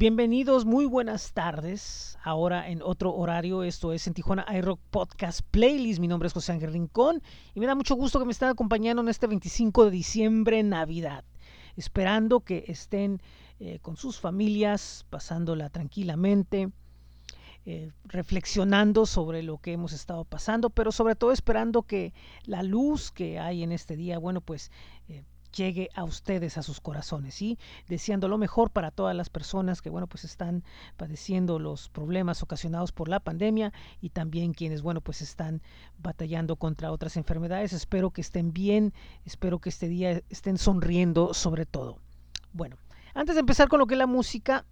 Bienvenidos, muy buenas tardes. Ahora en otro horario, esto es en Tijuana iRock Podcast Playlist. Mi nombre es José Ángel Rincón y me da mucho gusto que me estén acompañando en este 25 de diciembre, Navidad. Esperando que estén eh, con sus familias, pasándola tranquilamente, eh, reflexionando sobre lo que hemos estado pasando, pero sobre todo esperando que la luz que hay en este día, bueno, pues eh, llegue a ustedes, a sus corazones, y deseando lo mejor para todas las personas que, bueno, pues están padeciendo los problemas ocasionados por la pandemia y también quienes, bueno, pues están batallando contra otras enfermedades. Espero que estén bien, espero que este día estén sonriendo sobre todo. Bueno, antes de empezar con lo que es la música,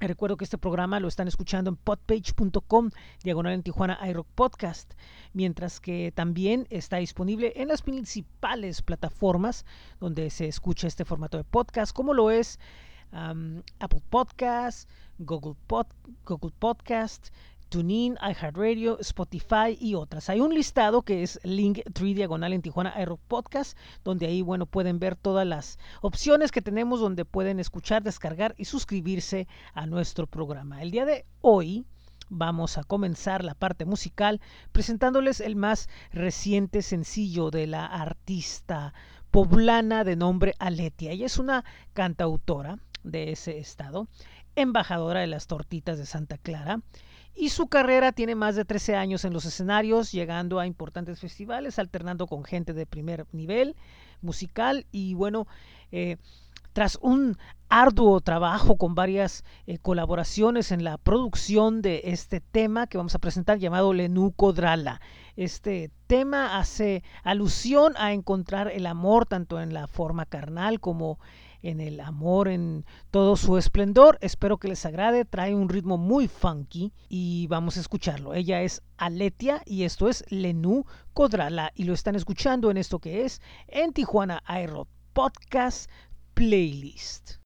Recuerdo que este programa lo están escuchando en podpage.com, diagonal en Tijuana iRock Podcast, mientras que también está disponible en las principales plataformas donde se escucha este formato de podcast, como lo es Apple Podcast, Google, Pod, Google Podcast, TuneIn, iHeartRadio, Spotify y otras. Hay un listado que es link 3 diagonal en Tijuana Aero Podcast, donde ahí bueno pueden ver todas las opciones que tenemos donde pueden escuchar, descargar y suscribirse a nuestro programa. El día de hoy vamos a comenzar la parte musical presentándoles el más reciente sencillo de la artista poblana de nombre Aletia. Ella es una cantautora de ese estado, embajadora de las tortitas de Santa Clara y su carrera tiene más de 13 años en los escenarios, llegando a importantes festivales, alternando con gente de primer nivel musical y bueno, eh, tras un arduo trabajo con varias eh, colaboraciones en la producción de este tema que vamos a presentar llamado Lenú Codrala. Este tema hace alusión a encontrar el amor tanto en la forma carnal como en el amor en todo su esplendor. Espero que les agrade, trae un ritmo muy funky y vamos a escucharlo. Ella es Aletia y esto es Lenú Codrala y lo están escuchando en esto que es en Tijuana Aero Podcast Playlist.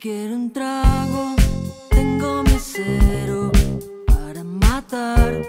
Quiero un trago, tengo mi cero para matar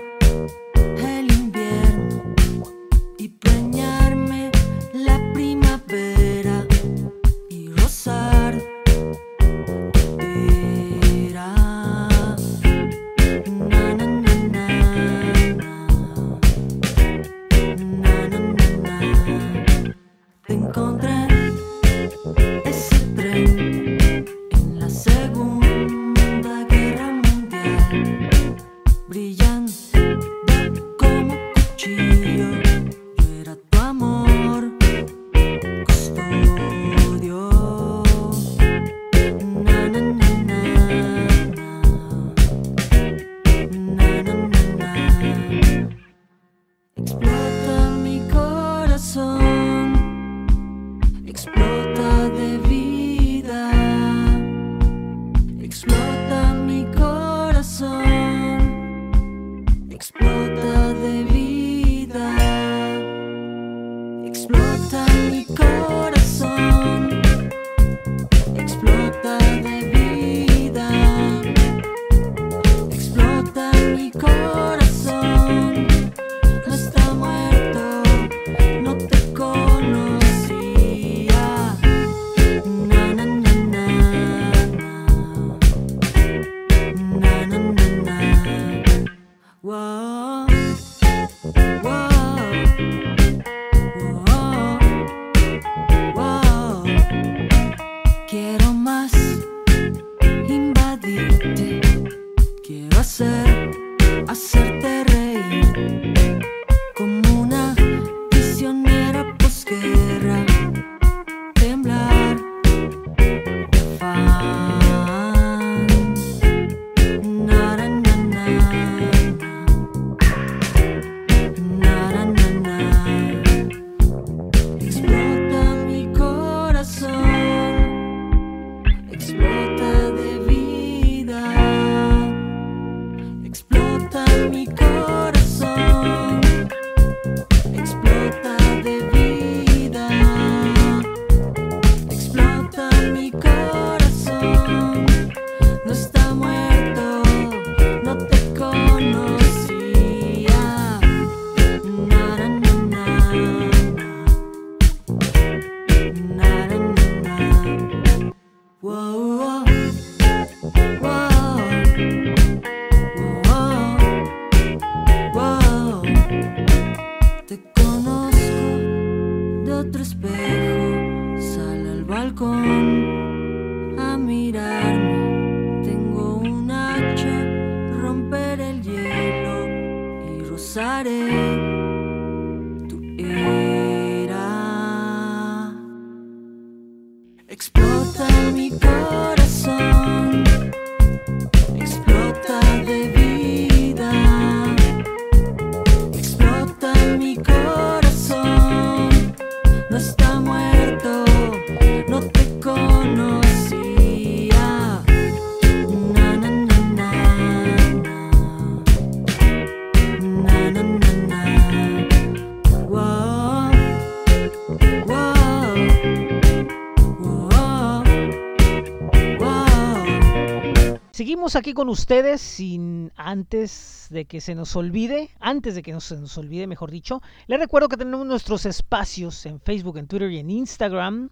Aquí con ustedes sin antes de que se nos olvide, antes de que no se nos olvide, mejor dicho, les recuerdo que tenemos nuestros espacios en Facebook, en Twitter y en Instagram,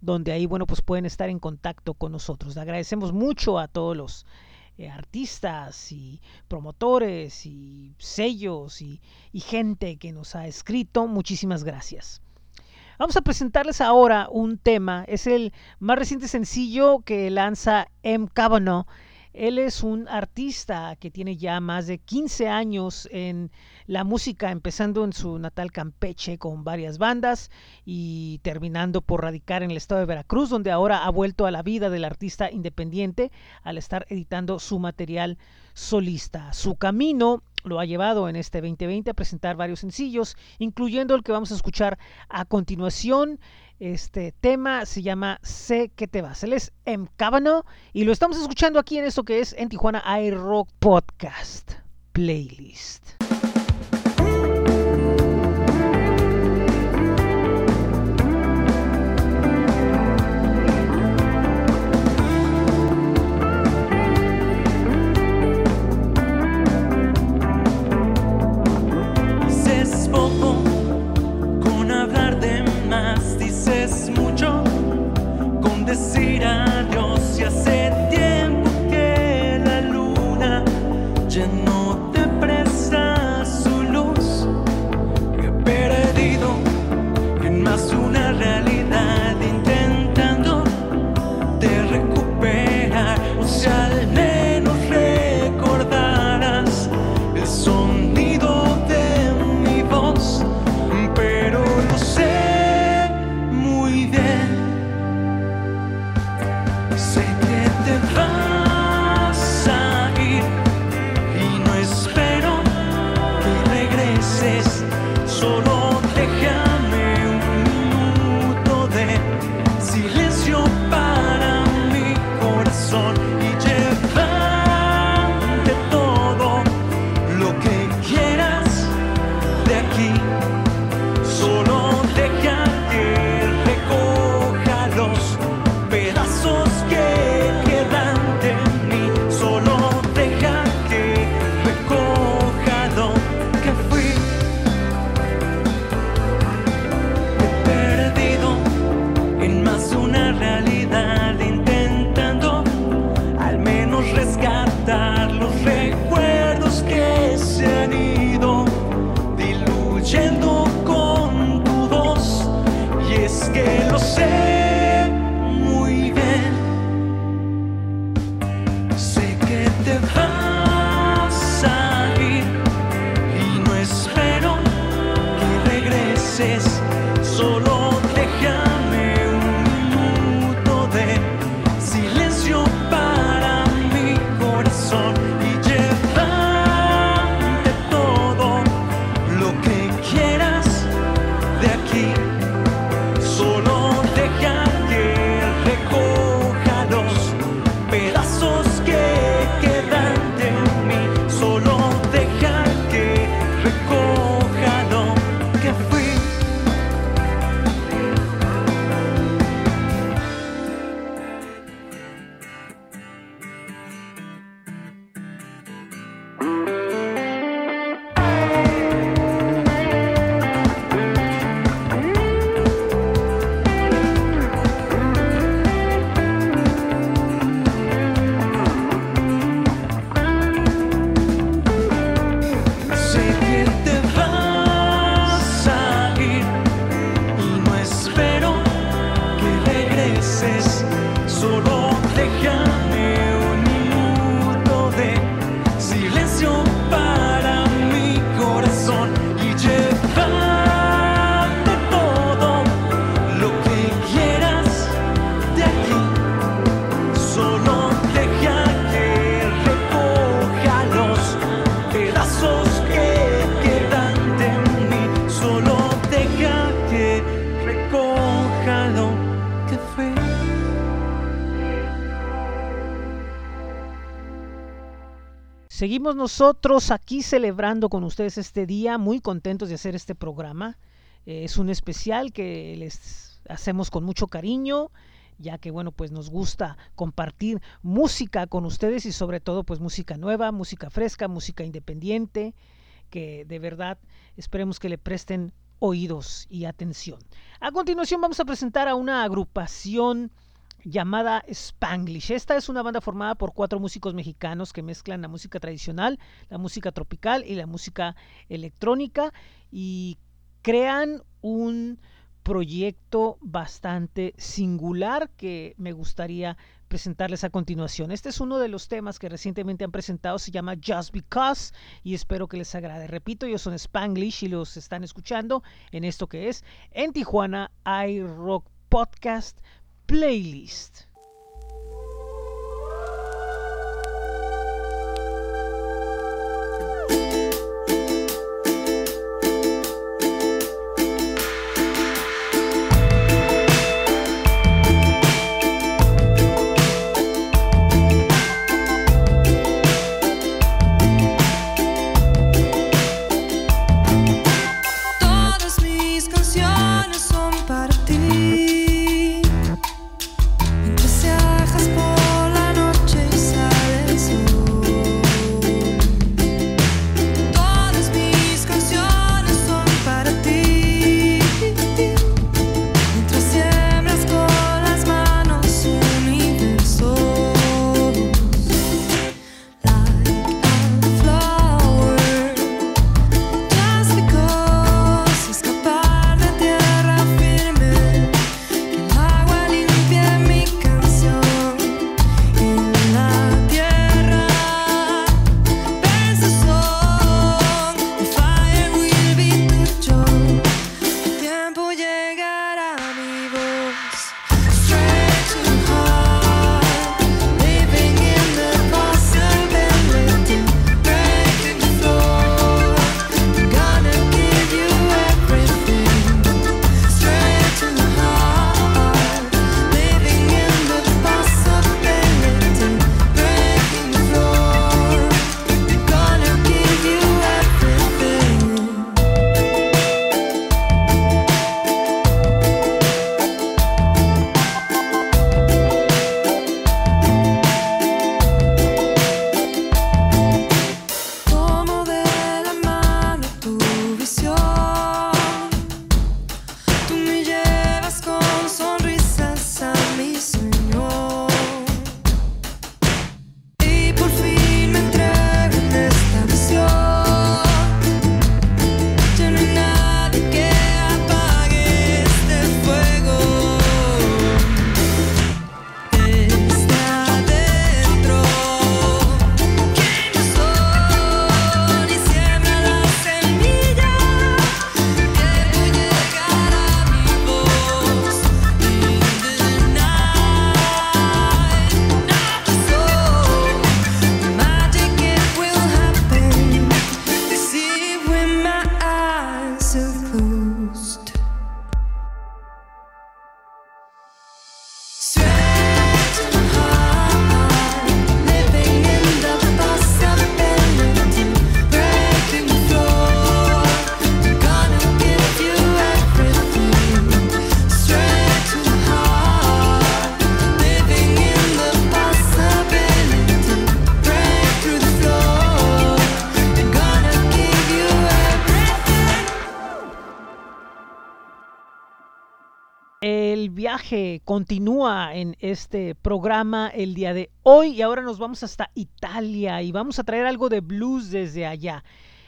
donde ahí, bueno, pues pueden estar en contacto con nosotros. Le agradecemos mucho a todos los eh, artistas y promotores y sellos y, y gente que nos ha escrito. Muchísimas gracias. Vamos a presentarles ahora un tema. Es el más reciente sencillo que lanza M. Cavanaugh. Él es un artista que tiene ya más de 15 años en la música, empezando en su natal Campeche con varias bandas y terminando por radicar en el estado de Veracruz, donde ahora ha vuelto a la vida del artista independiente al estar editando su material solista. Su camino lo ha llevado en este 2020 a presentar varios sencillos, incluyendo el que vamos a escuchar a continuación. Este tema se llama Sé que te vas. Él es M. Cavanaugh y lo estamos escuchando aquí en esto que es en Tijuana iRock Podcast Playlist. Dices con decir Seguimos nosotros aquí celebrando con ustedes este día, muy contentos de hacer este programa. Eh, es un especial que les hacemos con mucho cariño, ya que bueno, pues nos gusta compartir música con ustedes y sobre todo pues música nueva, música fresca, música independiente, que de verdad esperemos que le presten oídos y atención. A continuación vamos a presentar a una agrupación llamada Spanglish. Esta es una banda formada por cuatro músicos mexicanos que mezclan la música tradicional, la música tropical y la música electrónica y crean un proyecto bastante singular que me gustaría presentarles a continuación. Este es uno de los temas que recientemente han presentado, se llama Just Because y espero que les agrade. Repito, ellos son Spanglish y los están escuchando en esto que es en Tijuana iRock Podcast Playlist. Continúa en este programa el día de hoy y ahora nos vamos hasta Italia y vamos a traer algo de blues desde allá.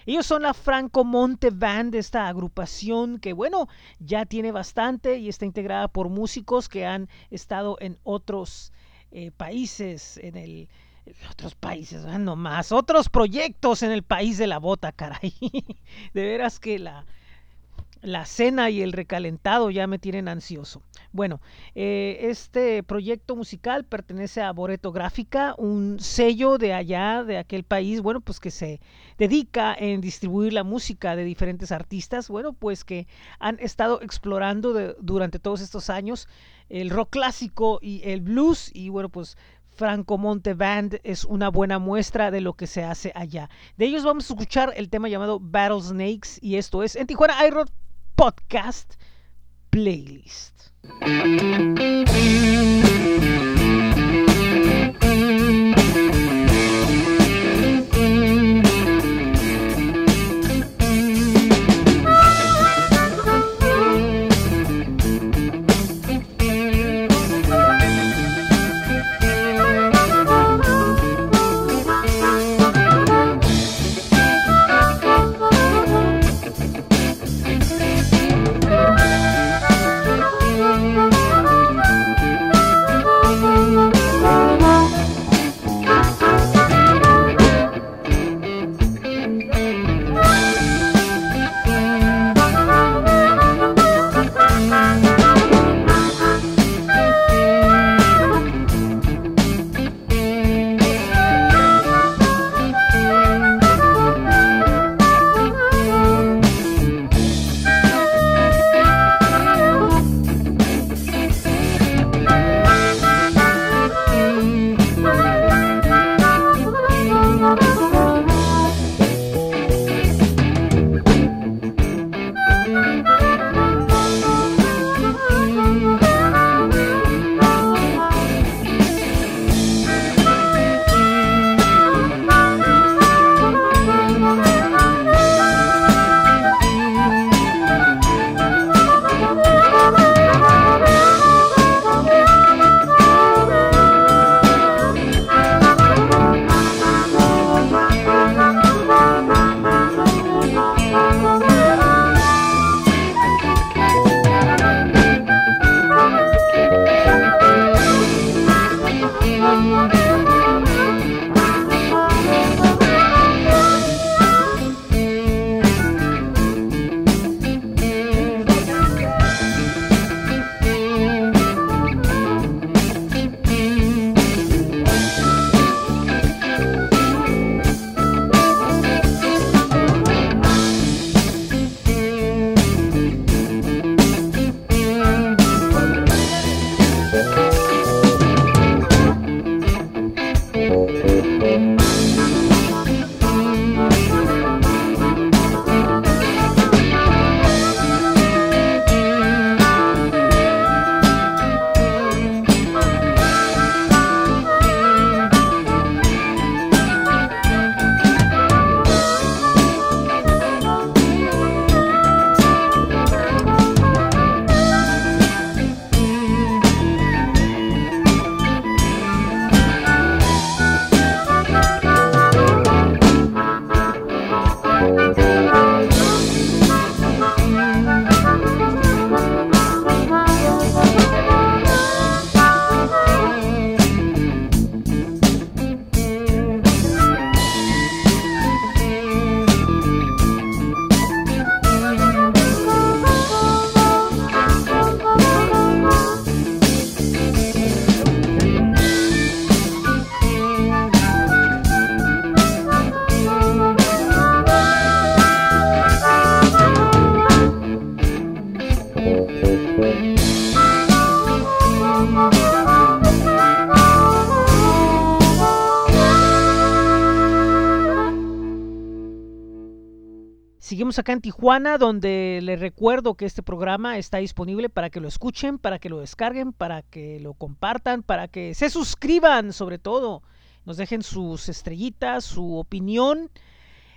Ellos son la Franco Monte Band, esta agrupación que, bueno, ya tiene bastante y está integrada por músicos que han estado en otros eh, países, en el otros países, ah, no más, otros proyectos en el país de la bota, caray. De veras que la, la cena y el recalentado ya me tienen ansioso. Bueno, eh, este proyecto musical pertenece a Boreto Gráfica, un sello de allá, de aquel país, bueno, pues que se dedica en distribuir la música de diferentes artistas, bueno, pues que han estado explorando de- durante todos estos años el rock clásico y el blues y bueno, pues Franco Monte Band es una buena muestra de lo que se hace allá. De ellos vamos a escuchar el tema llamado Battle Snakes y esto es en Tijuana iRock Podcast Playlist. Acá en Tijuana, donde les recuerdo que este programa está disponible para que lo escuchen, para que lo descarguen, para que lo compartan, para que se suscriban sobre todo. Nos dejen sus estrellitas, su opinión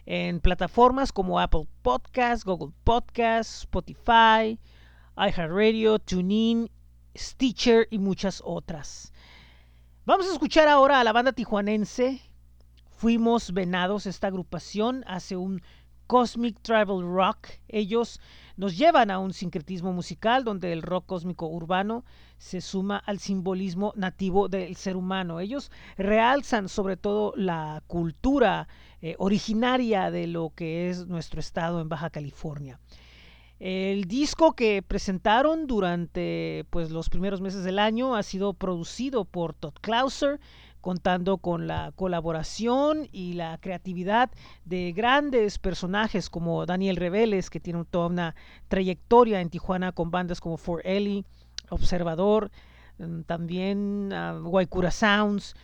en plataformas como Apple Podcasts, Google Podcasts, Spotify, iHeartRadio, TuneIn Stitcher y muchas otras. Vamos a escuchar ahora a la banda tijuanense. Fuimos Venados, esta agrupación hace un Cosmic Travel Rock. Ellos nos llevan a un sincretismo musical donde el rock cósmico urbano se suma al simbolismo nativo del ser humano. Ellos realzan sobre todo la cultura eh, originaria de lo que es nuestro estado en Baja California. El disco que presentaron durante pues, los primeros meses del año ha sido producido por Todd Clauser, contando con la colaboración y la creatividad de grandes personajes como Daniel Reveles, que tiene toda una trayectoria en Tijuana con bandas como For Ellie, Observador, mm, también uh, Sounds,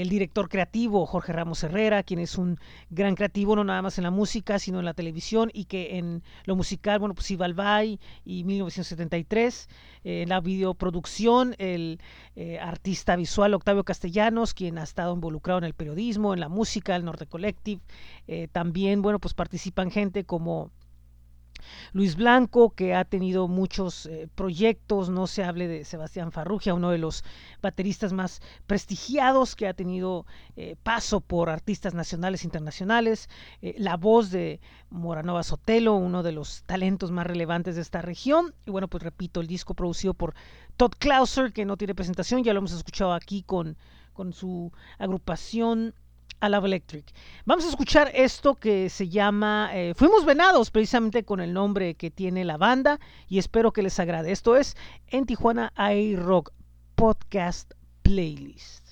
el director creativo Jorge Ramos Herrera, quien es un gran creativo no nada más en la música, sino en la televisión y que en lo musical, bueno, pues Ivalvay y 1973, eh, en la videoproducción, el eh, artista visual Octavio Castellanos, quien ha estado involucrado en el periodismo, en la música, el Norte Collective, eh, también, bueno, pues participan gente como Luis Blanco, que ha tenido muchos eh, proyectos, no se hable de Sebastián Farrugia, uno de los bateristas más prestigiados que ha tenido eh, paso por artistas nacionales e internacionales, eh, la voz de Moranova Sotelo, uno de los talentos más relevantes de esta región, y bueno, pues repito, el disco producido por Todd Clauser, que no tiene presentación, ya lo hemos escuchado aquí con, con su agrupación a Love Electric. Vamos a escuchar esto que se llama eh, Fuimos Venados, precisamente con el nombre que tiene la banda, y espero que les agrade. Esto es En Tijuana iRock Podcast Playlist.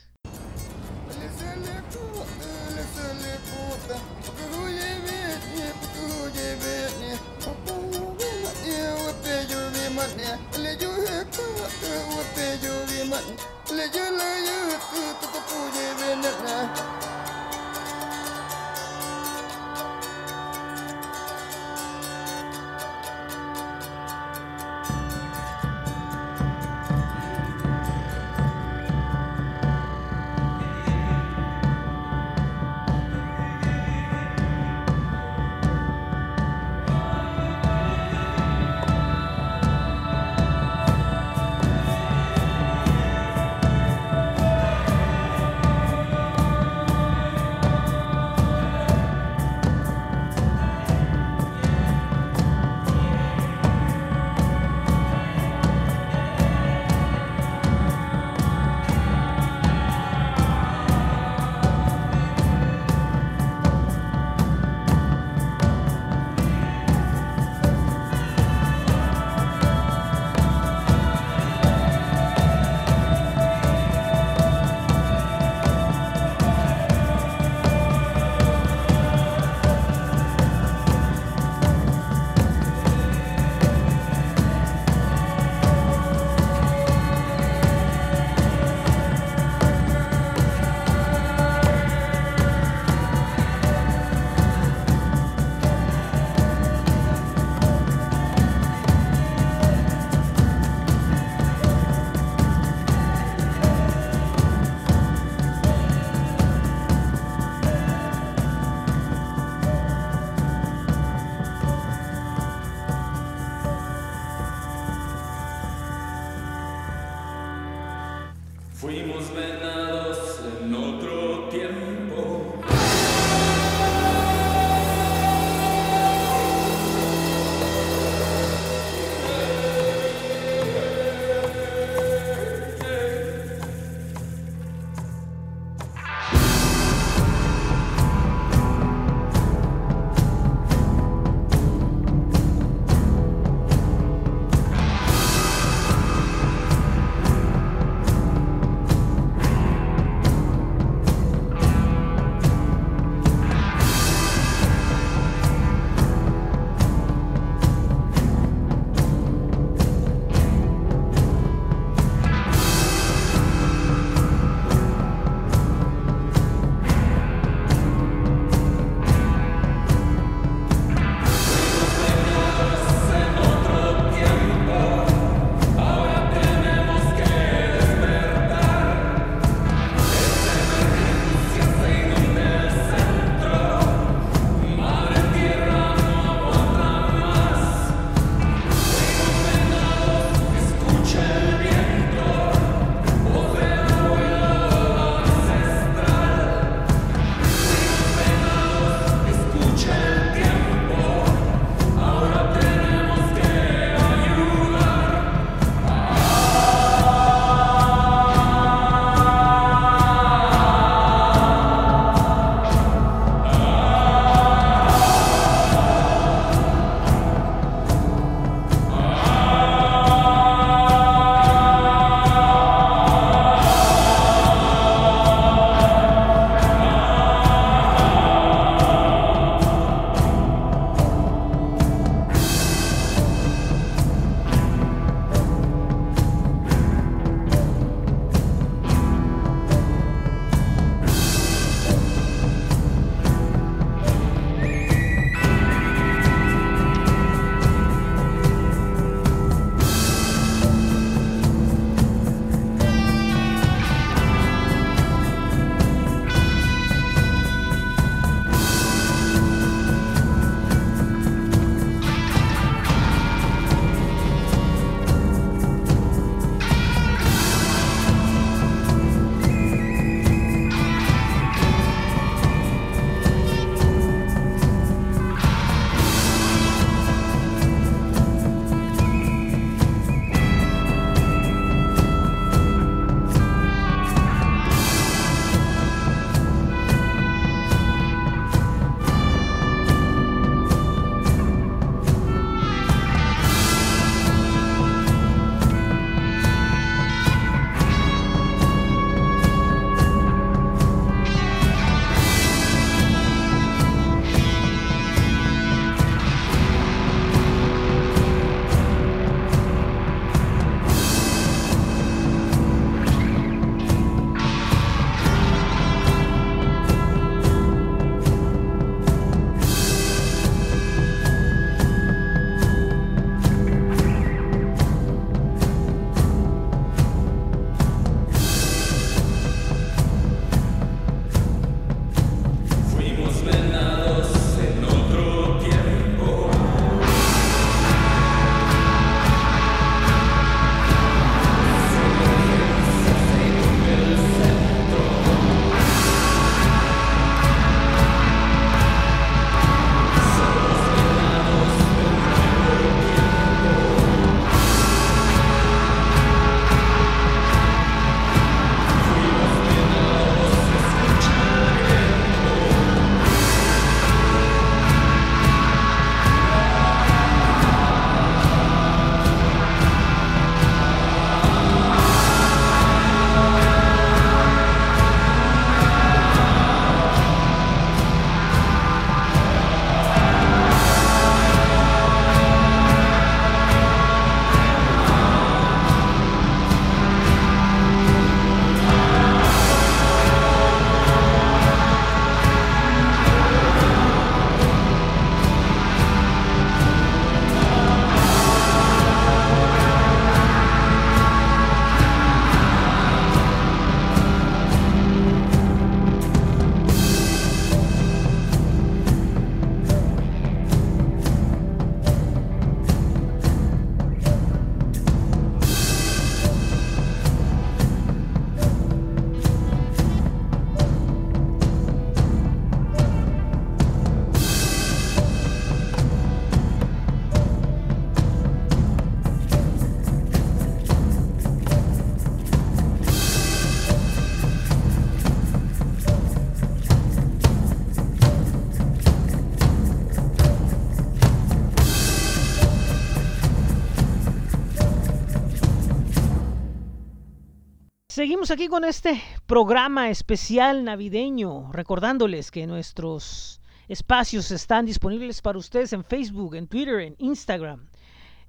Aquí con este programa especial navideño, recordándoles que nuestros espacios están disponibles para ustedes en Facebook, en Twitter, en Instagram.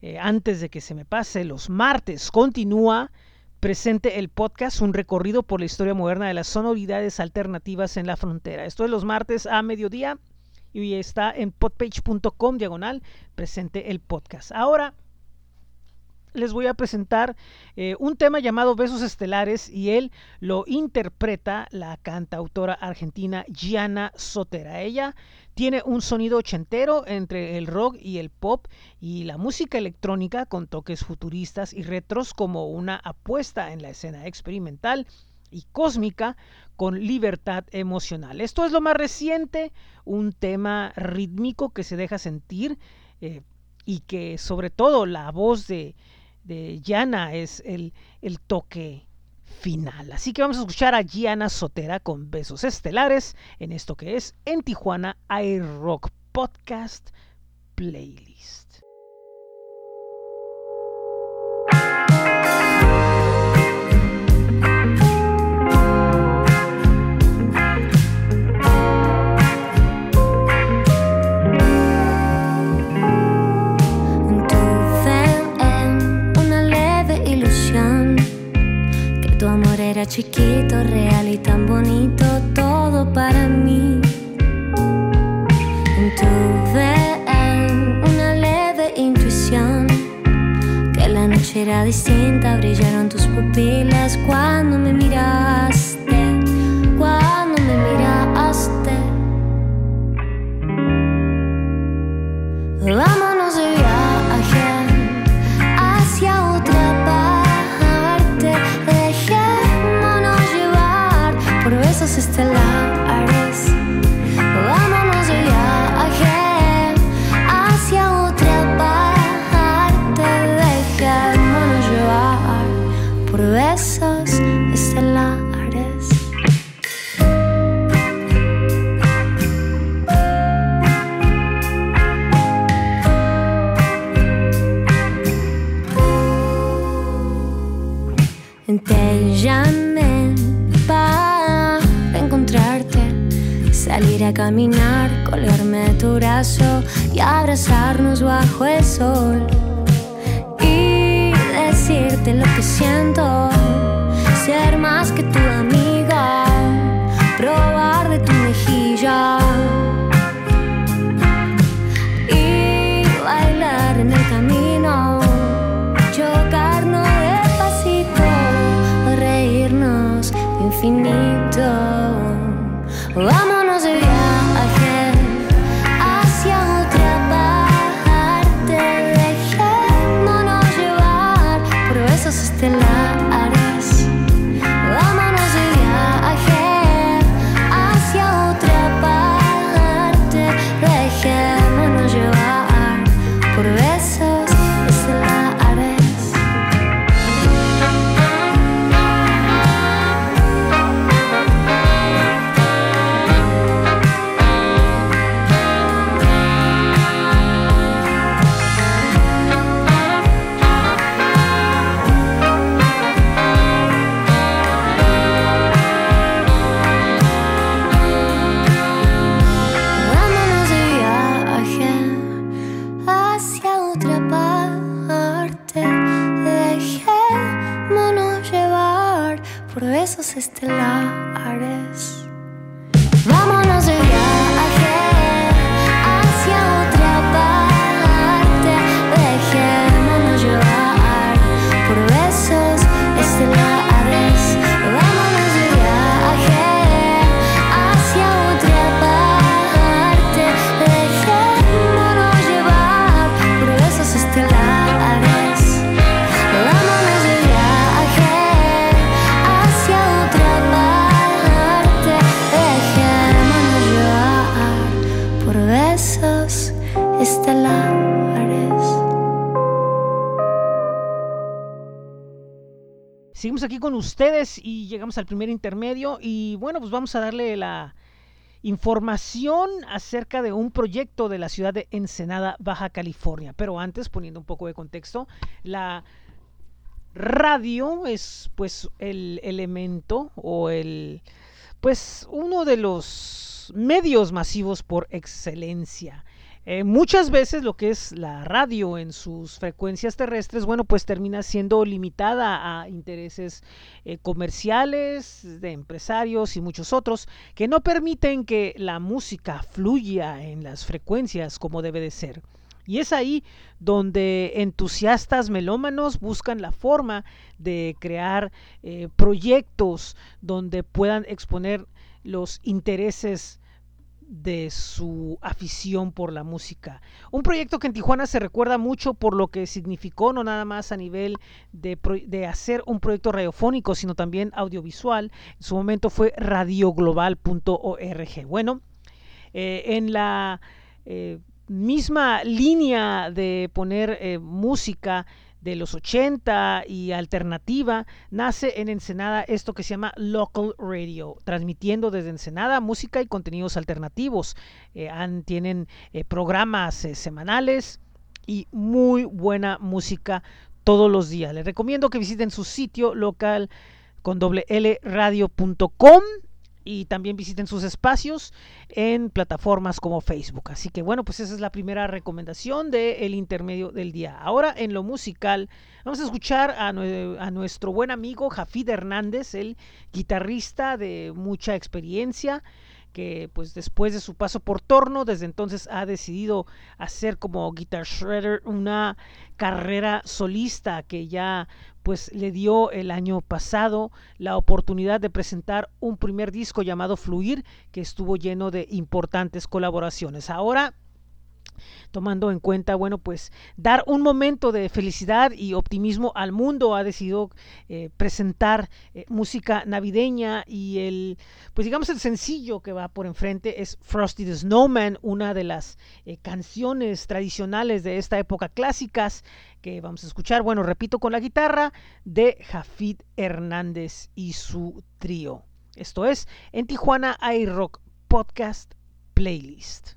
Eh, antes de que se me pase, los martes continúa presente el podcast, un recorrido por la historia moderna de las sonoridades alternativas en la frontera. Esto es los martes a mediodía y está en podpage.com diagonal presente el podcast. Ahora les voy a presentar eh, un tema llamado Besos Estelares y él lo interpreta la cantautora argentina Gianna Sotera. Ella tiene un sonido ochentero entre el rock y el pop y la música electrónica con toques futuristas y retros como una apuesta en la escena experimental y cósmica con libertad emocional. Esto es lo más reciente, un tema rítmico que se deja sentir eh, y que sobre todo la voz de de Gianna es el, el toque final. Así que vamos a escuchar a Gianna Sotera con besos estelares en esto que es En Tijuana iRock Podcast Playlist. Chiquito, real y tan bonito, todo para mí. Tuve una leve intuición que la noche era distinta, brillaron tus pupilas cuando me miraste, cuando me miraste. Vámonos de viaje besos estelares. Caminar, colgarme tu brazo y abrazarnos bajo el sol. Y decirte lo que siento, ser más que tu amiga, con ustedes y llegamos al primer intermedio y bueno, pues vamos a darle la información acerca de un proyecto de la ciudad de Ensenada, Baja California. Pero antes, poniendo un poco de contexto, la radio es pues el elemento o el pues uno de los medios masivos por excelencia. Eh, muchas veces lo que es la radio en sus frecuencias terrestres, bueno, pues termina siendo limitada a intereses eh, comerciales, de empresarios y muchos otros, que no permiten que la música fluya en las frecuencias como debe de ser. Y es ahí donde entusiastas melómanos buscan la forma de crear eh, proyectos donde puedan exponer los intereses de su afición por la música. Un proyecto que en Tijuana se recuerda mucho por lo que significó, no nada más a nivel de, de hacer un proyecto radiofónico, sino también audiovisual. En su momento fue radioglobal.org. Bueno, eh, en la eh, misma línea de poner eh, música de los 80 y alternativa, nace en Ensenada esto que se llama Local Radio, transmitiendo desde Ensenada música y contenidos alternativos. Eh, tienen eh, programas semanales y muy buena música todos los días. Les recomiendo que visiten su sitio local con doble radio.com y también visiten sus espacios en plataformas como Facebook. Así que bueno, pues esa es la primera recomendación del intermedio del día. Ahora en lo musical vamos a escuchar a, a, nuestro buen amigo Jafid Hernández, el guitarrista de mucha experiencia que pues después de su paso por Torno, desde entonces ha decidido hacer como Guitar Shredder una carrera solista que ya pues le dio el año pasado la oportunidad de presentar un primer disco llamado Fluir, que estuvo lleno de importantes colaboraciones. Ahora tomando en cuenta, bueno, pues dar un momento de felicidad y optimismo al mundo, ha decidido eh, presentar eh, música navideña y el, pues digamos el sencillo que va por enfrente es Frosty the Snowman, una de las eh, canciones tradicionales de esta época clásicas que vamos a escuchar, bueno, repito, con la guitarra de Jafid Hernández y su trío. Esto es en Tijuana iRock Podcast Playlist.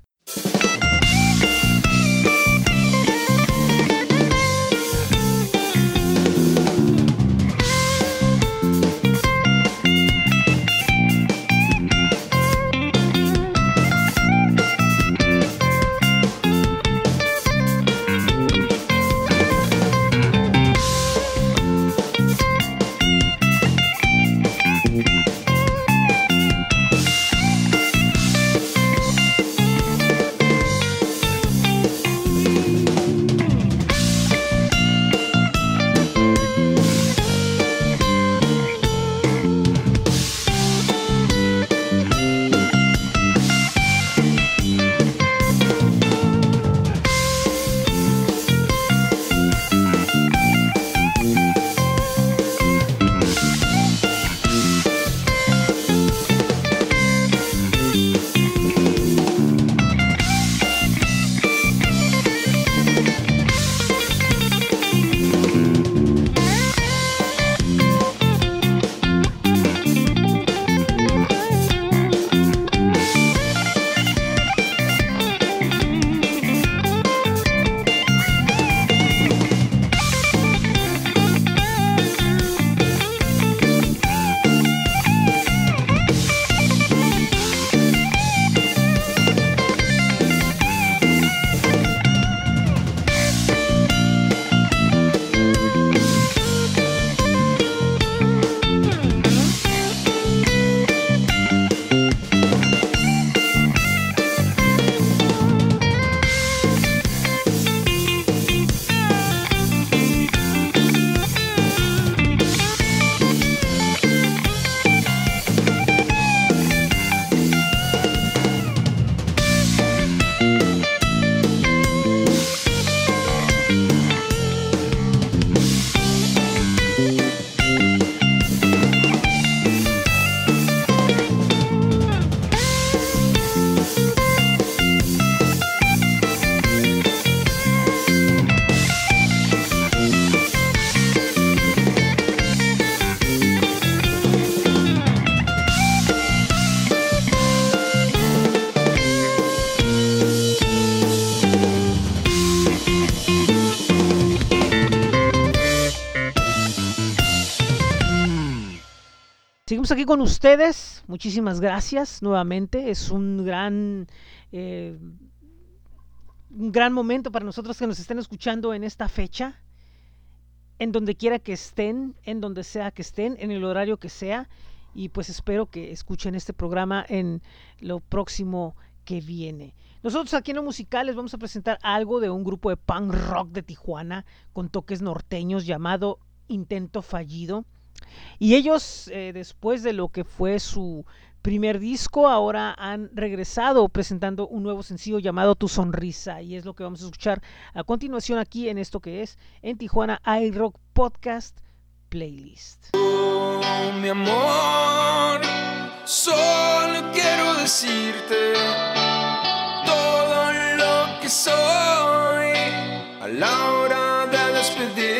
Con ustedes. Muchísimas gracias nuevamente. Es un gran, eh, un gran momento para nosotros que nos estén escuchando en esta fecha. En donde quiera que estén, en donde sea que estén, en el horario que sea. Y pues espero que escuchen este programa en lo próximo que viene. Nosotros aquí en lo musical les vamos a presentar algo de un grupo de punk rock de Tijuana con toques norteños llamado Intento Fallido. Y ellos, eh, después de lo que fue su primer disco, ahora han regresado presentando un nuevo sencillo llamado Tu Sonrisa. Y es lo que vamos a escuchar a continuación aquí en esto que es en Tijuana iRock Podcast Playlist. Oh, mi amor, solo quiero decirte todo lo que soy a la hora de despedirme.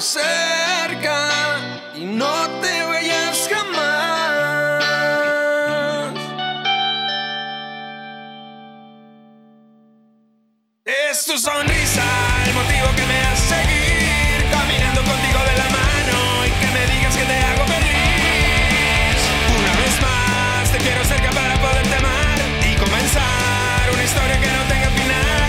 Cerca y no te vayas jamás. Es tu sonrisa el motivo que me hace seguir caminando contigo de la mano y que me digas que te hago feliz. Una vez más te quiero cerca para poderte amar y comenzar una historia que no tenga final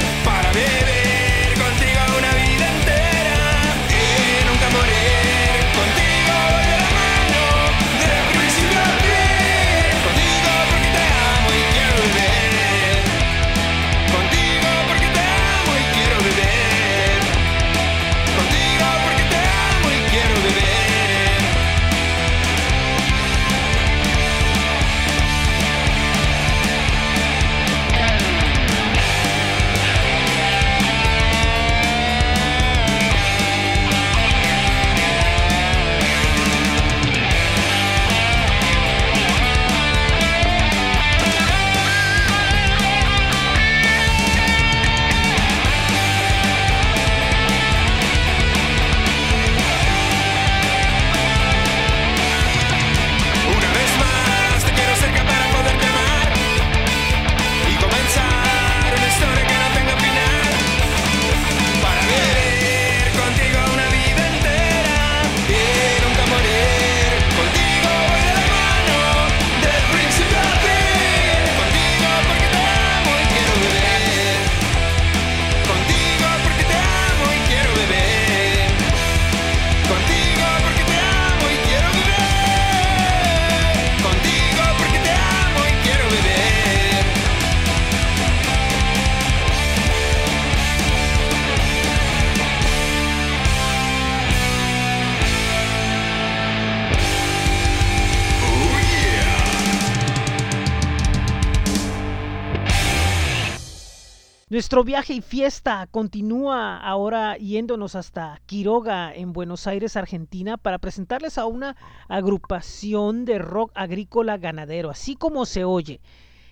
Nuestro viaje y fiesta continúa ahora yéndonos hasta Quiroga, en Buenos Aires, Argentina, para presentarles a una agrupación de rock agrícola ganadero, así como se oye.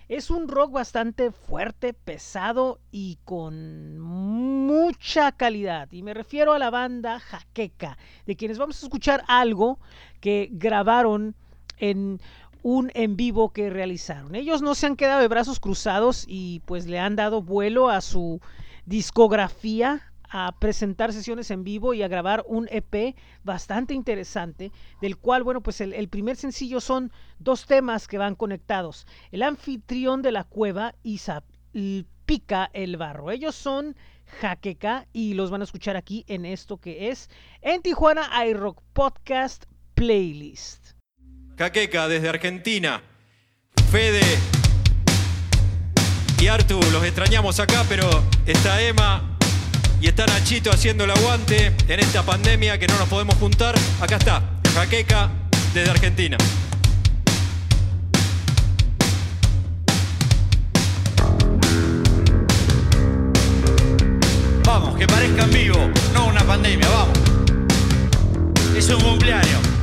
Es un rock bastante fuerte, pesado y con mucha calidad. Y me refiero a la banda Jaqueca, de quienes vamos a escuchar algo que grabaron en un en vivo que realizaron. Ellos no se han quedado de brazos cruzados y pues le han dado vuelo a su discografía a presentar sesiones en vivo y a grabar un EP bastante interesante, del cual, bueno, pues el, primer sencillo son dos temas que van conectados. El anfitrión de la cueva y Pica el barro. Ellos son Jaqueca y los van a escuchar aquí en esto que es en Tijuana iRock Podcast Playlist. Caqueca desde Argentina. Fede y Artu, los extrañamos acá, pero está Emma y está Nachito haciendo el aguante en esta pandemia que no nos podemos juntar. Acá está, Jaqueca desde Argentina. Vamos, que parezca vivo, no una pandemia, vamos. Es un cumpleaños.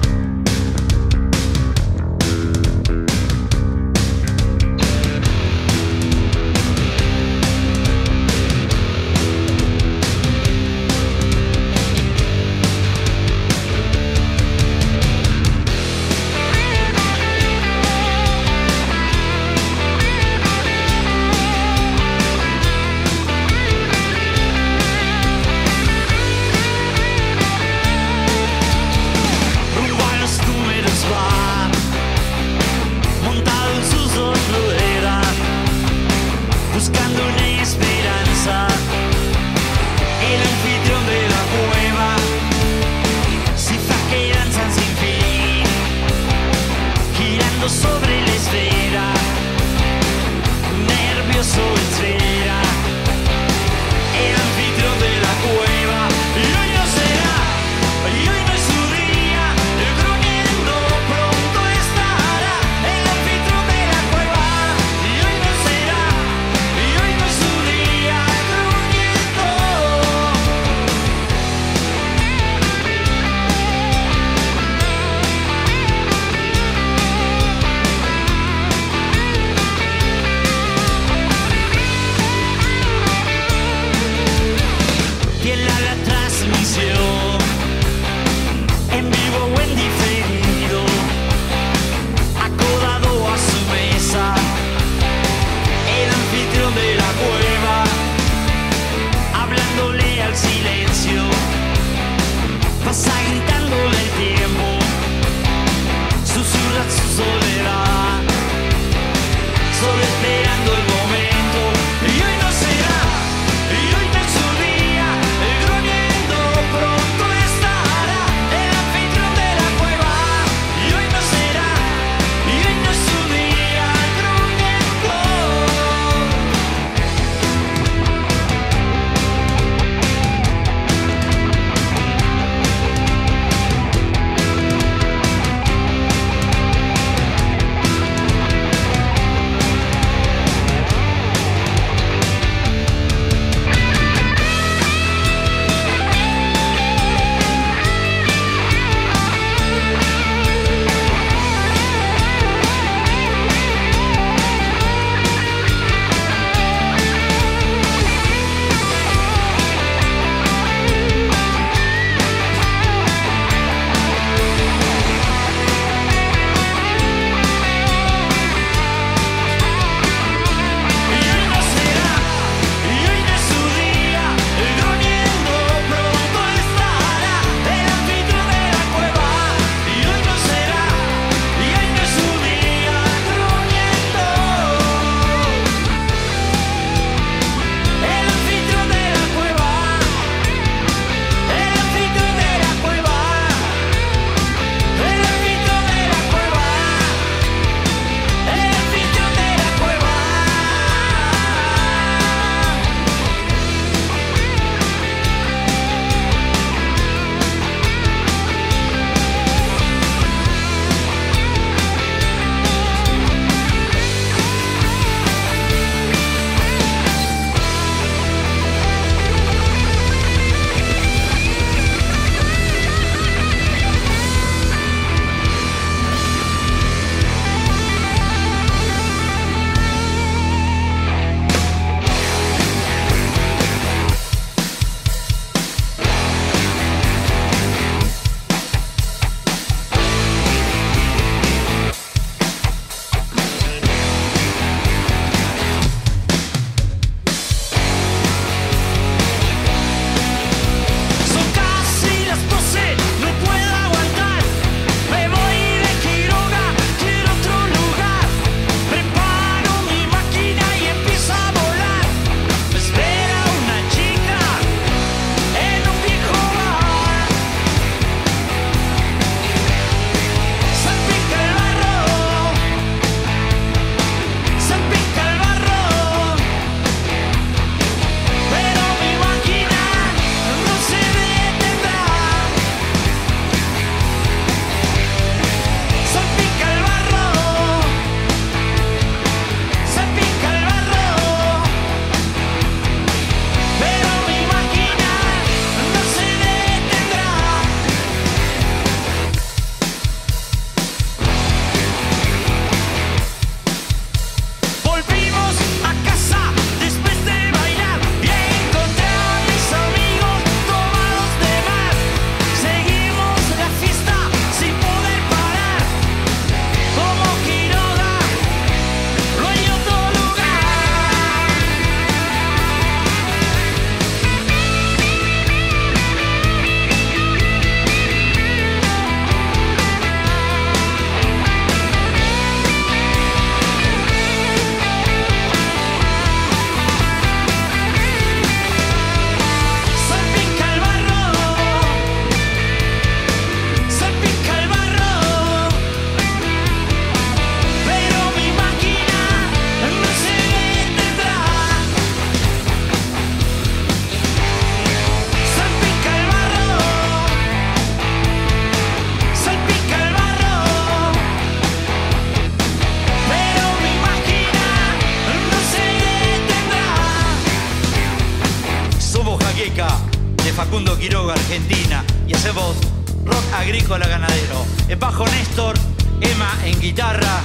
Facundo Quiroga, Argentina. Y hacemos rock agrícola ganadero. En bajo Néstor, Emma en guitarra,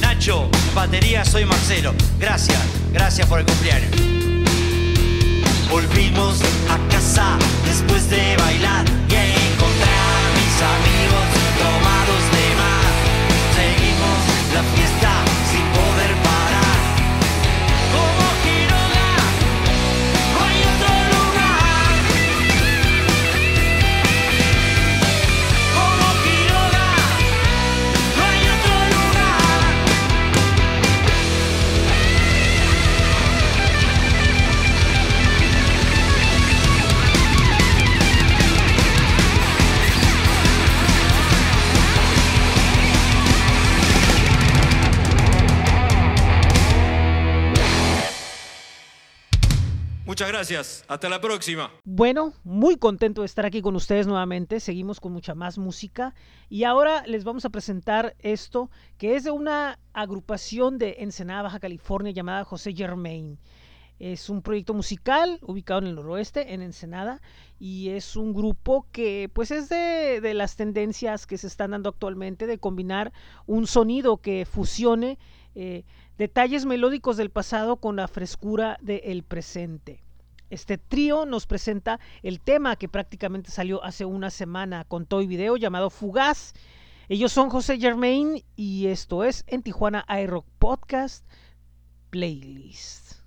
Nacho en batería, soy Marcelo. Gracias, gracias por el cumpleaños. Volvimos a casa después de bailar y encontré a mis amigos Muchas gracias. Hasta la próxima. Bueno, muy contento de estar aquí con ustedes nuevamente. Seguimos con mucha más música. Y ahora les vamos a presentar esto, que es de una agrupación de Ensenada, Baja California, llamada José Germain. Es un proyecto musical ubicado en el noroeste, en Ensenada, y es un grupo que pues es de, las tendencias que se están dando actualmente de combinar un sonido que fusione eh, detalles melódicos del pasado con la frescura del presente. Este trío nos presenta el tema que prácticamente salió hace una semana con todo y video llamado Fugaz. Ellos son José Germain y esto es en Tijuana iRock Podcast Playlist.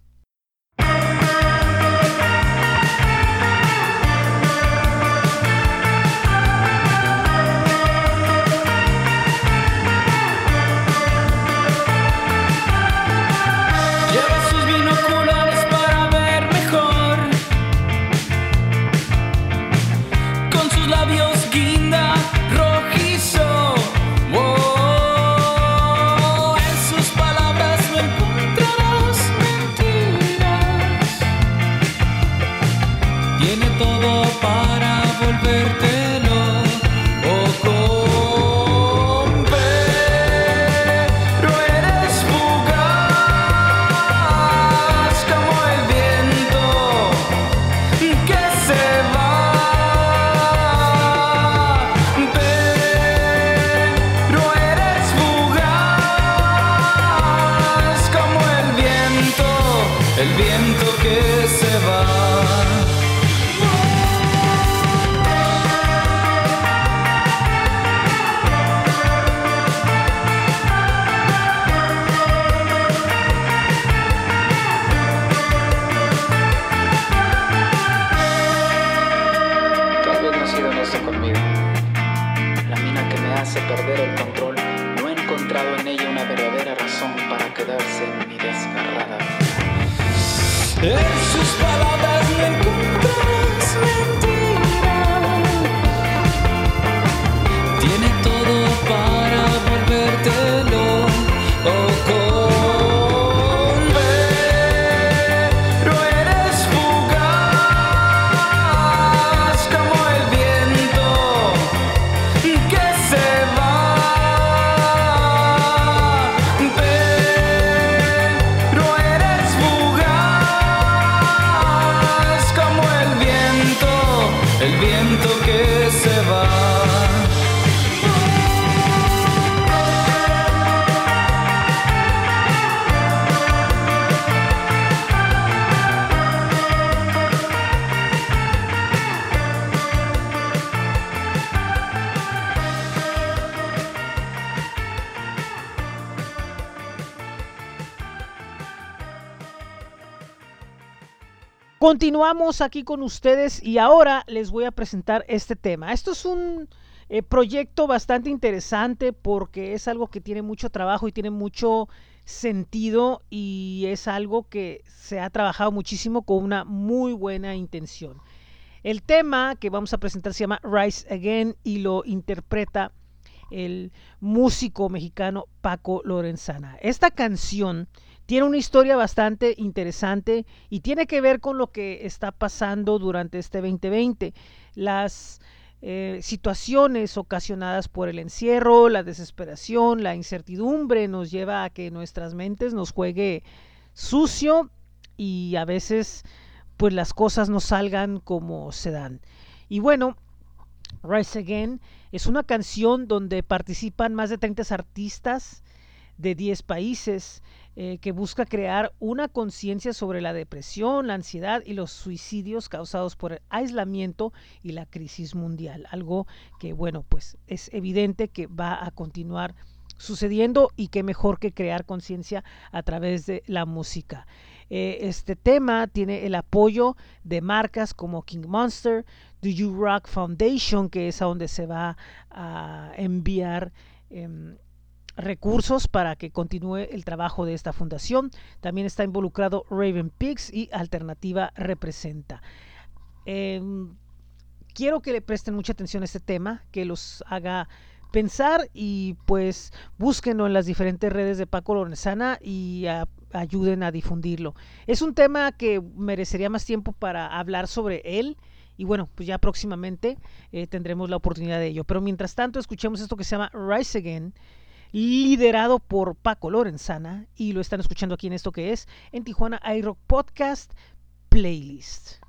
Continuamos aquí con ustedes y ahora les voy a presentar este tema. Esto es un eh, proyecto bastante interesante porque es algo que tiene mucho trabajo y tiene mucho sentido y es algo que se ha trabajado muchísimo con una muy buena intención. El tema que vamos a presentar se llama Rise Again y lo interpreta el músico mexicano Paco Lorenzana. Esta canción tiene una historia bastante interesante y tiene que ver con lo que está pasando durante este 2020. Las eh, situaciones ocasionadas por el encierro, la desesperación, la incertidumbre nos lleva a que nuestras mentes nos juegue sucio y a veces pues las cosas no salgan como se dan. Y bueno, Rise Again es una canción donde participan más de 30 artistas de 10 países eh, que busca crear una conciencia sobre la depresión, la ansiedad y los suicidios causados por el aislamiento y la crisis mundial. Algo que, bueno, pues es evidente que va a continuar sucediendo y que mejor que crear conciencia a través de la música. Eh, este tema tiene el apoyo de marcas como King Monster, The You Rock Foundation, que es a donde se va a enviar em, recursos para que continúe el trabajo de esta fundación. También está involucrado Raven Pigs y Alternativa Representa. Em, quiero que le presten mucha atención a este tema, que los haga pensar y pues búsquenlo en las diferentes redes de Paco Lorenzana y ayuden a difundirlo. Es un tema que merecería más tiempo para hablar sobre él y bueno, pues ya próximamente eh, tendremos la oportunidad de ello. Pero mientras tanto, escuchemos esto que se llama Rise Again, liderado por Paco Lorenzana y lo están escuchando aquí en esto que es en Tijuana iRock Podcast Playlist.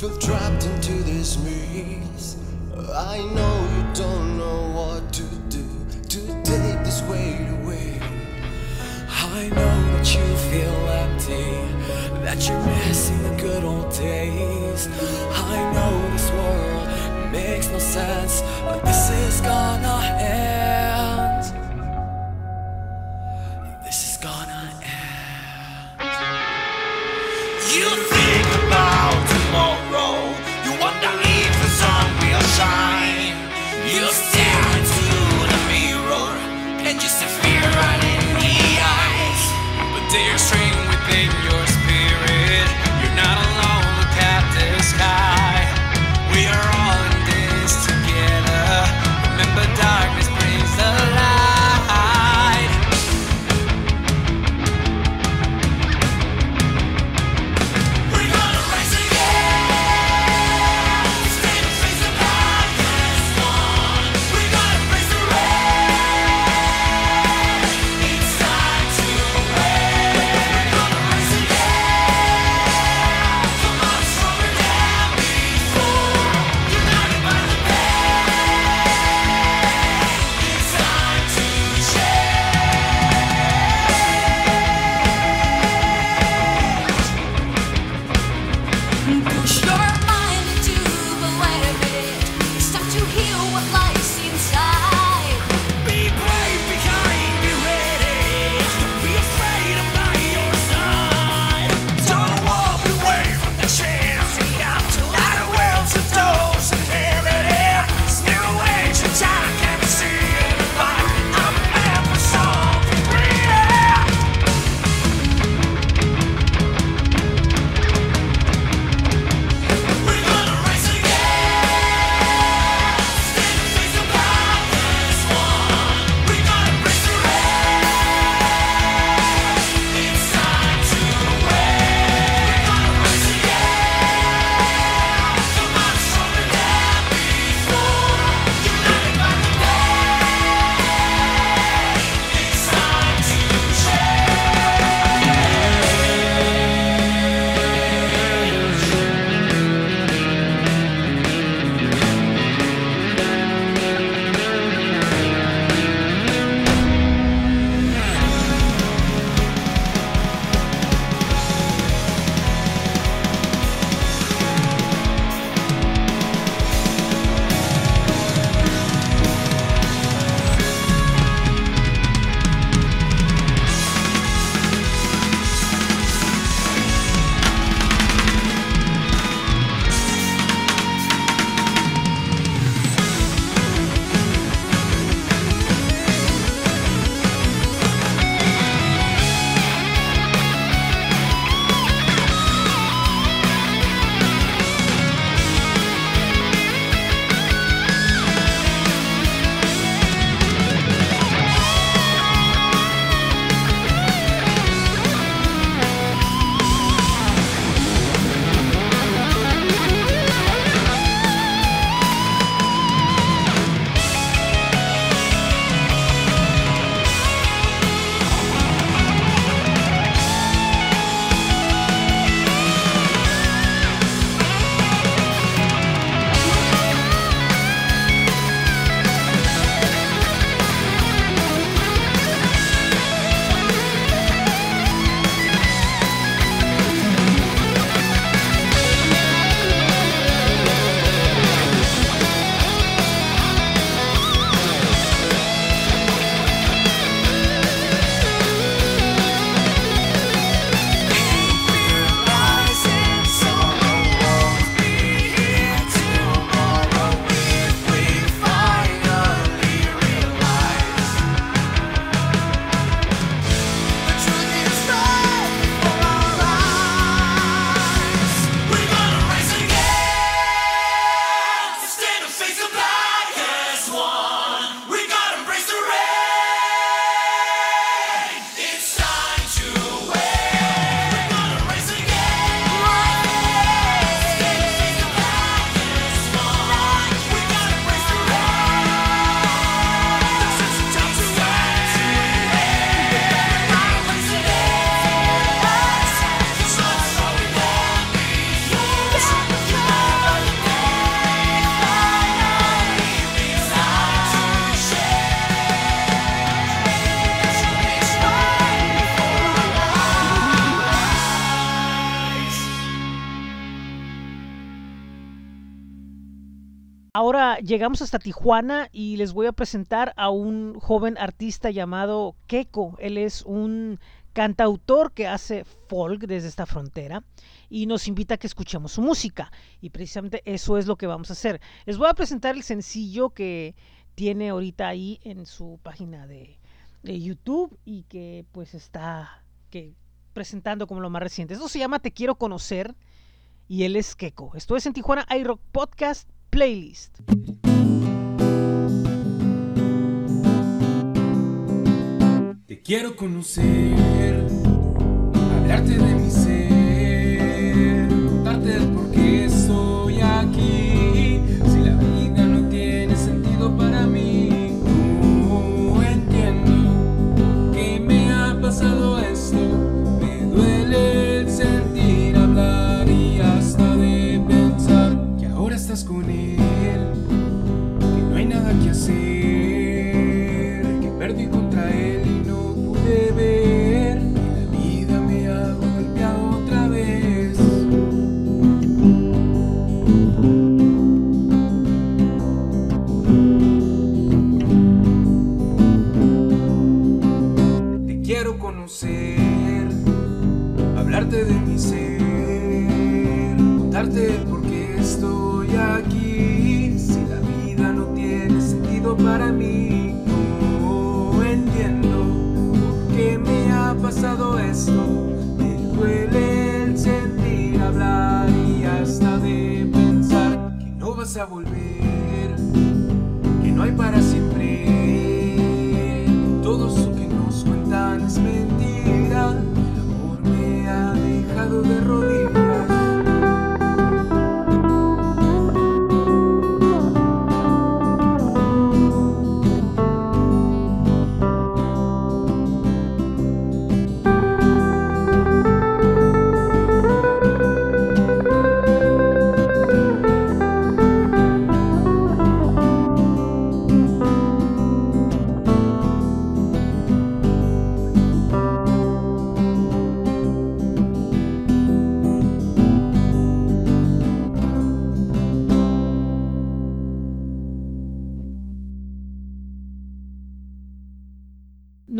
Feel trapped into this maze. I know you don't know what to do to take this weight away. I know that you feel empty, that you're missing the good old days. I know this world makes no sense, but this is gonna llegamos hasta Tijuana y les voy a presentar a un joven artista llamado Keko. Él es un cantautor que hace folk desde esta frontera y nos invita a que escuchemos su música. Y precisamente eso es lo que vamos a hacer. Les voy a presentar el sencillo que tiene ahorita ahí en su página de, YouTube y que pues está que presentando como lo más reciente. Esto se llama Te quiero conocer y él es Keko. Esto es en Tijuana iRock Podcast Playlist. Te quiero conocer, hablarte de mi ser,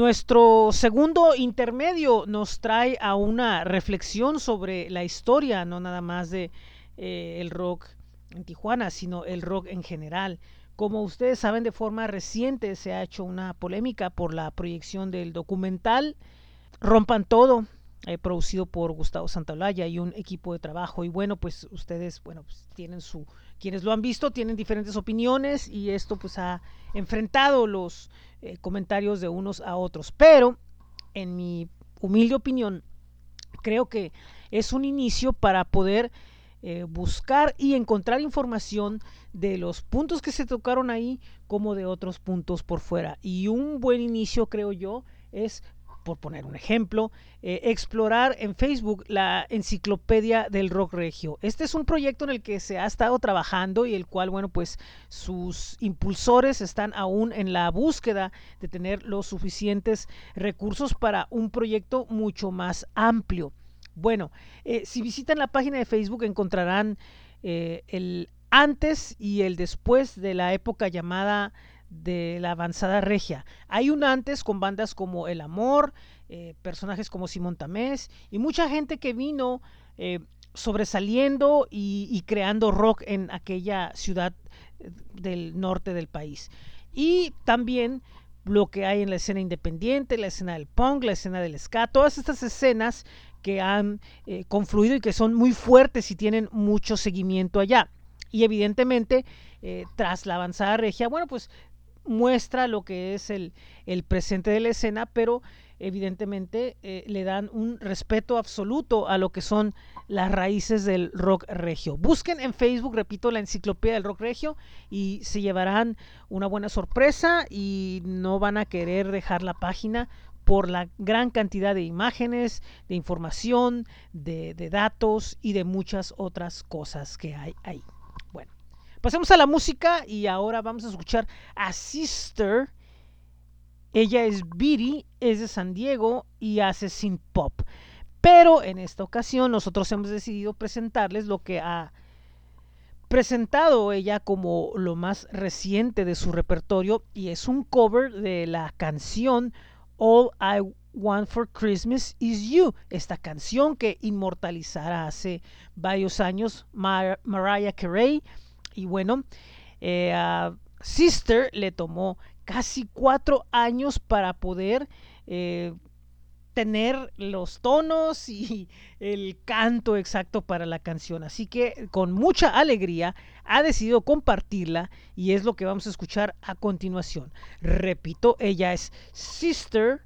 Nuestro segundo intermedio nos trae a una reflexión sobre la historia, no nada más de eh, el rock en Tijuana, sino el rock en general. Como ustedes saben, de forma reciente se ha hecho una polémica por la proyección del documental Rompan Todo, eh, producido por Gustavo Santaolalla y un equipo de trabajo. Y bueno, pues ustedes, bueno, pues tienen su, quienes lo han visto tienen diferentes opiniones y esto pues ha enfrentado los eh, comentarios de unos a otros. Pero, en mi humilde opinión, creo que es un inicio para poder eh, buscar y encontrar información de los puntos que se tocaron ahí como de otros puntos por fuera. Y un buen inicio, creo yo, es por poner un ejemplo, eh, explorar en Facebook la enciclopedia del rock regio. Este es un proyecto en el que se ha estado trabajando y el cual, bueno, pues sus impulsores están aún en la búsqueda de tener los suficientes recursos para un proyecto mucho más amplio. Bueno, eh, si visitan la página de Facebook encontrarán eh, el antes y el después de la época llamada de la avanzada regia. Hay un antes con bandas como El Amor, eh, personajes como Simón Tamés y mucha gente que vino eh, sobresaliendo y, creando rock en aquella ciudad eh, del norte del país. Y también lo que hay en la escena independiente, la escena del punk, la escena del ska, todas estas escenas que han confluido y que son muy fuertes y tienen mucho seguimiento allá. Y evidentemente, tras la avanzada regia, bueno, pues muestra lo que es el, el presente de la escena, pero evidentemente eh, le dan un respeto absoluto a lo que son las raíces del rock regio. Busquen en Facebook, repito, la enciclopedia del rock regio y se llevarán una buena sorpresa y no van a querer dejar la página por la gran cantidad de imágenes, de información, de, de datos y de muchas otras cosas que hay ahí. Pasemos a la música y ahora vamos a escuchar a Sister. Ella es Biri, es de San Diego y hace synth pop. Pero en esta ocasión nosotros hemos decidido presentarles lo que ha presentado ella como lo más reciente de su repertorio y es un cover de la canción All I Want for Christmas Is You, esta canción que inmortalizará hace varios años Mar Mariah Carey y bueno, eh, a Sister le tomó casi cuatro años para poder eh, tener los tonos y el canto exacto para la canción. Así que con mucha alegría ha decidido compartirla y es lo que vamos a escuchar a continuación. Repito, ella es Sister,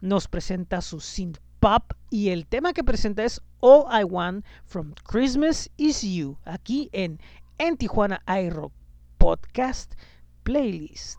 nos presenta su synth pop y el tema que presenta es All I Want from Christmas Is You, aquí en En Tijuana iRock Podcast Playlist.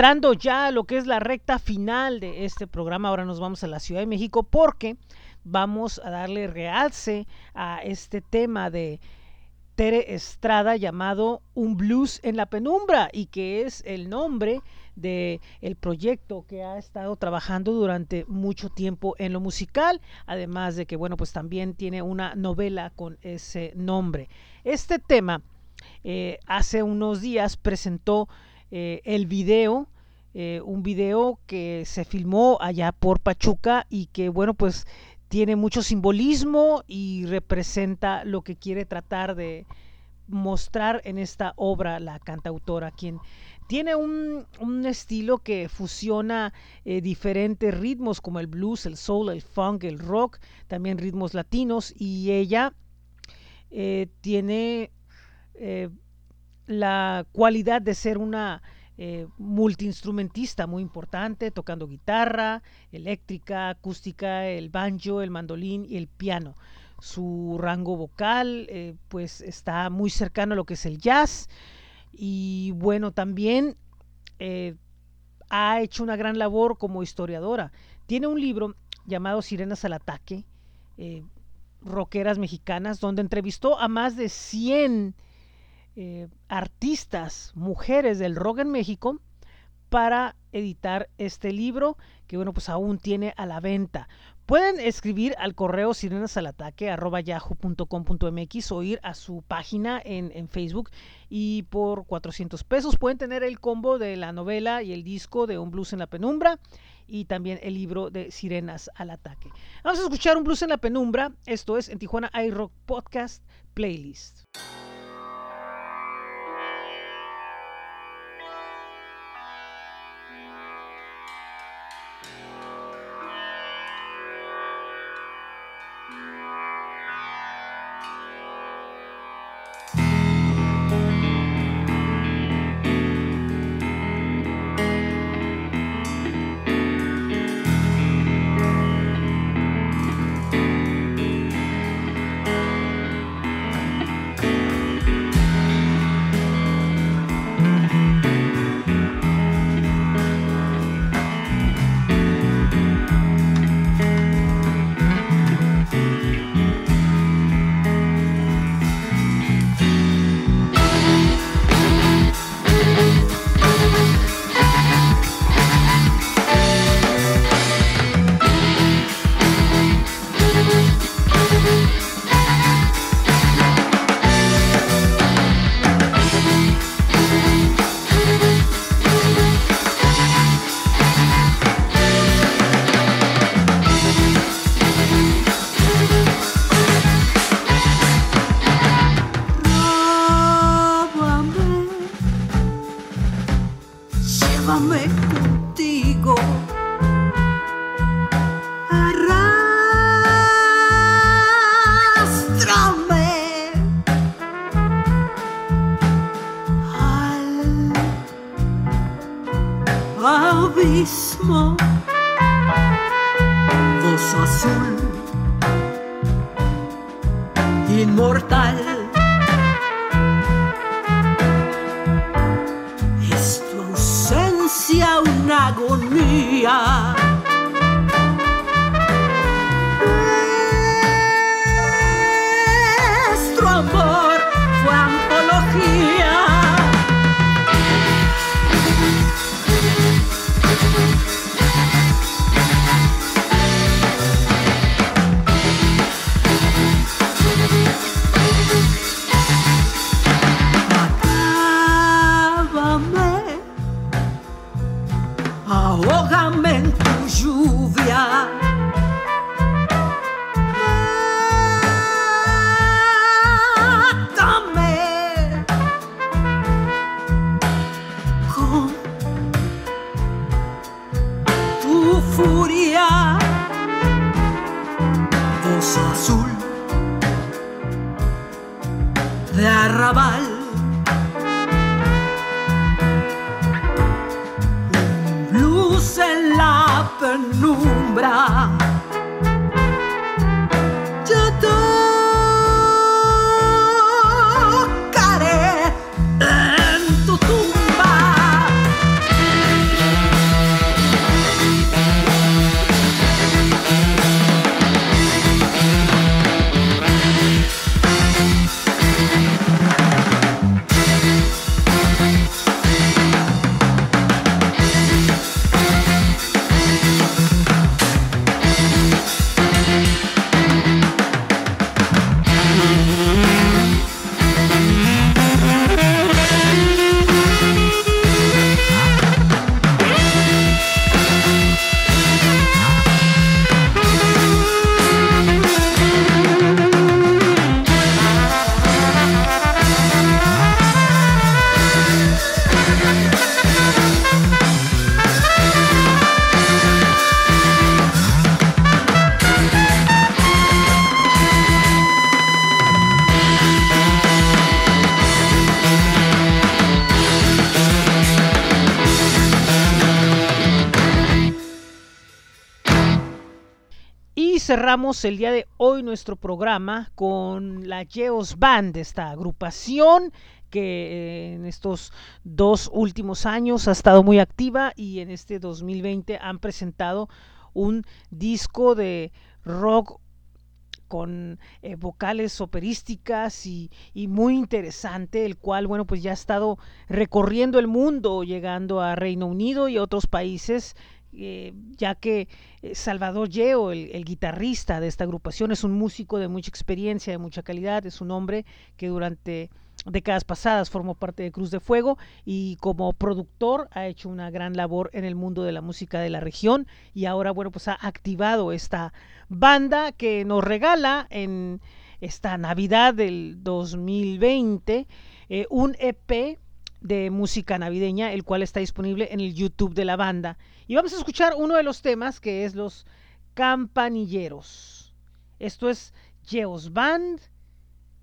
Entrando ya a lo que es la recta final de este programa, ahora nos vamos a la Ciudad de México porque vamos a darle realce a este tema de Tere Estrada llamado Un blues en la penumbra y que es el nombre de el proyecto que ha estado trabajando durante mucho tiempo en lo musical, además de que bueno, pues también tiene una novela con ese nombre. Este tema eh, hace unos días presentó eh, el video, eh, un video que se filmó allá por Pachuca y que bueno, pues tiene mucho simbolismo y representa lo que quiere tratar de mostrar en esta obra la cantautora, quien tiene un, un estilo que fusiona eh, diferentes ritmos como el blues, el soul, el funk, el rock, también ritmos latinos y ella tiene la cualidad de ser una eh, multiinstrumentista muy importante, tocando guitarra, eléctrica, acústica, el banjo, el mandolín y el piano. Su rango vocal eh, pues está muy cercano a lo que es el jazz y bueno, también eh, ha hecho una gran labor como historiadora. Tiene un libro llamado Sirenas al Ataque, rockeras mexicanas, donde entrevistó a más de 100 eh, artistas, mujeres del rock en México, para editar este libro que bueno pues aún tiene a la venta pueden escribir al correo sirenasalataque arroba yahoo.com.mx o ir a su página en, en Facebook y por 400 pesos pueden tener el combo de la novela y el disco de un blues en la penumbra y también el libro de Sirenas al Ataque. Vamos a escuchar un blues en la penumbra, esto es en Tijuana iRock Podcast Playlist. Cerramos el día de hoy nuestro programa con la Geos Band, esta agrupación que eh, en estos dos últimos años ha estado muy activa y en este 2020 han presentado un disco de rock con eh, vocales operísticas y, muy interesante, el cual, bueno, pues ya ha estado recorriendo el mundo, llegando a Reino Unido y otros países, eh, ya que Salvador Yeo, el, el guitarrista de esta agrupación, es un músico de mucha experiencia, de mucha calidad, es un hombre que durante décadas pasadas formó parte de Cruz de Fuego y como productor ha hecho una gran labor en el mundo de la música de la región y ahora bueno pues ha activado esta banda que nos regala en esta Navidad del 2020 eh, un EP de música navideña el cual está disponible en el YouTube de la banda y vamos a escuchar uno de los temas que es los campanilleros esto es Geos Band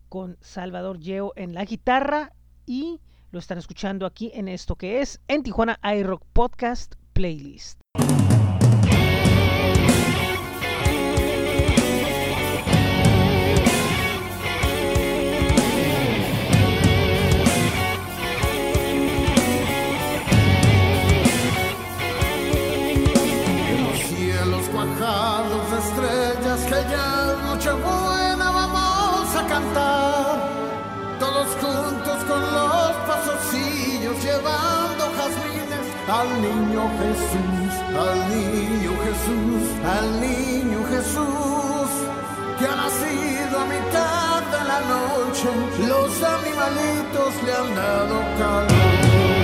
con Salvador Yeo en la guitarra y lo están escuchando aquí en esto que es en Tijuana iRock Podcast Playlist. Al niño Jesús, al niño Jesús, al niño Jesús. Que ha nacido a mitad de la noche, los animalitos le han dado calor.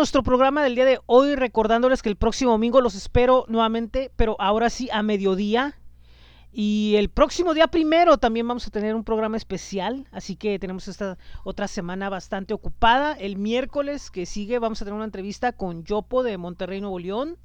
Nuestro programa del día de hoy recordándoles que el próximo domingo los espero nuevamente, pero ahora sí a mediodía. Y el próximo día primero también vamos a tener un programa especial, así que tenemos esta otra semana bastante ocupada. El miércoles que sigue vamos a tener una entrevista con Yopo de Monterrey, Nuevo León.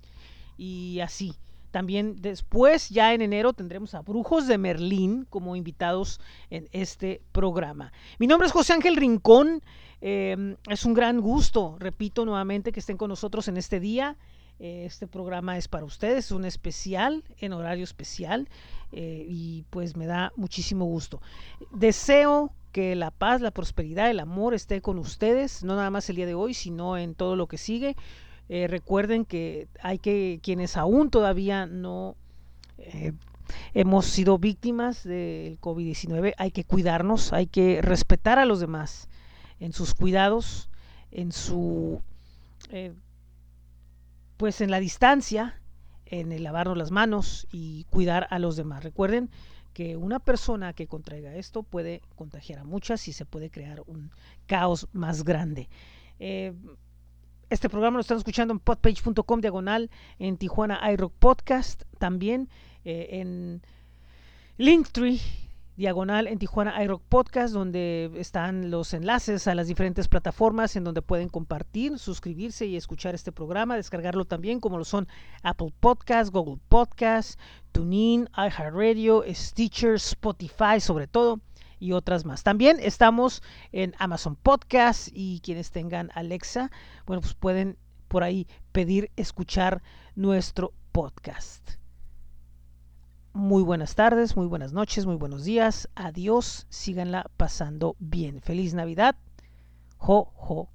y así. También después, ya en enero, tendremos a Brujos de Merlín como invitados en este programa. Mi nombre es José Ángel Rincón. Eh, es un gran gusto, repito nuevamente, que estén con nosotros en este día. Eh, Este programa es para ustedes, es un especial, en horario especial, eh, y pues me da muchísimo gusto. Deseo que la paz, la prosperidad, el amor esté con ustedes, no nada más el día de hoy, sino en todo lo que sigue. Eh, recuerden que hay que, quienes aún todavía no hemos sido víctimas del COVID-19, hay que cuidarnos, hay que respetar a los demás en sus cuidados, en su, eh, pues en la distancia, en el lavarnos las manos y cuidar a los demás. Recuerden que una persona que contraiga esto puede contagiar a muchas y se puede crear un caos más grande. Eh, este programa lo están escuchando en podpage.com diagonal en Tijuana iRock Podcast, también eh, en Linktree diagonal en Tijuana iRock Podcast, donde están los enlaces a las diferentes plataformas en donde pueden compartir, suscribirse y escuchar este programa, descargarlo también, como lo son Apple Podcast, Google Podcast, TuneIn, iHeartRadio, Stitcher, Spotify sobre todo y otras más. También estamos en Amazon Podcast y quienes tengan Alexa, bueno, pues pueden por ahí pedir escuchar nuestro podcast. Muy buenas tardes, muy buenas noches, muy buenos días. Adiós, síganla pasando bien. Feliz Navidad. Jo, jo,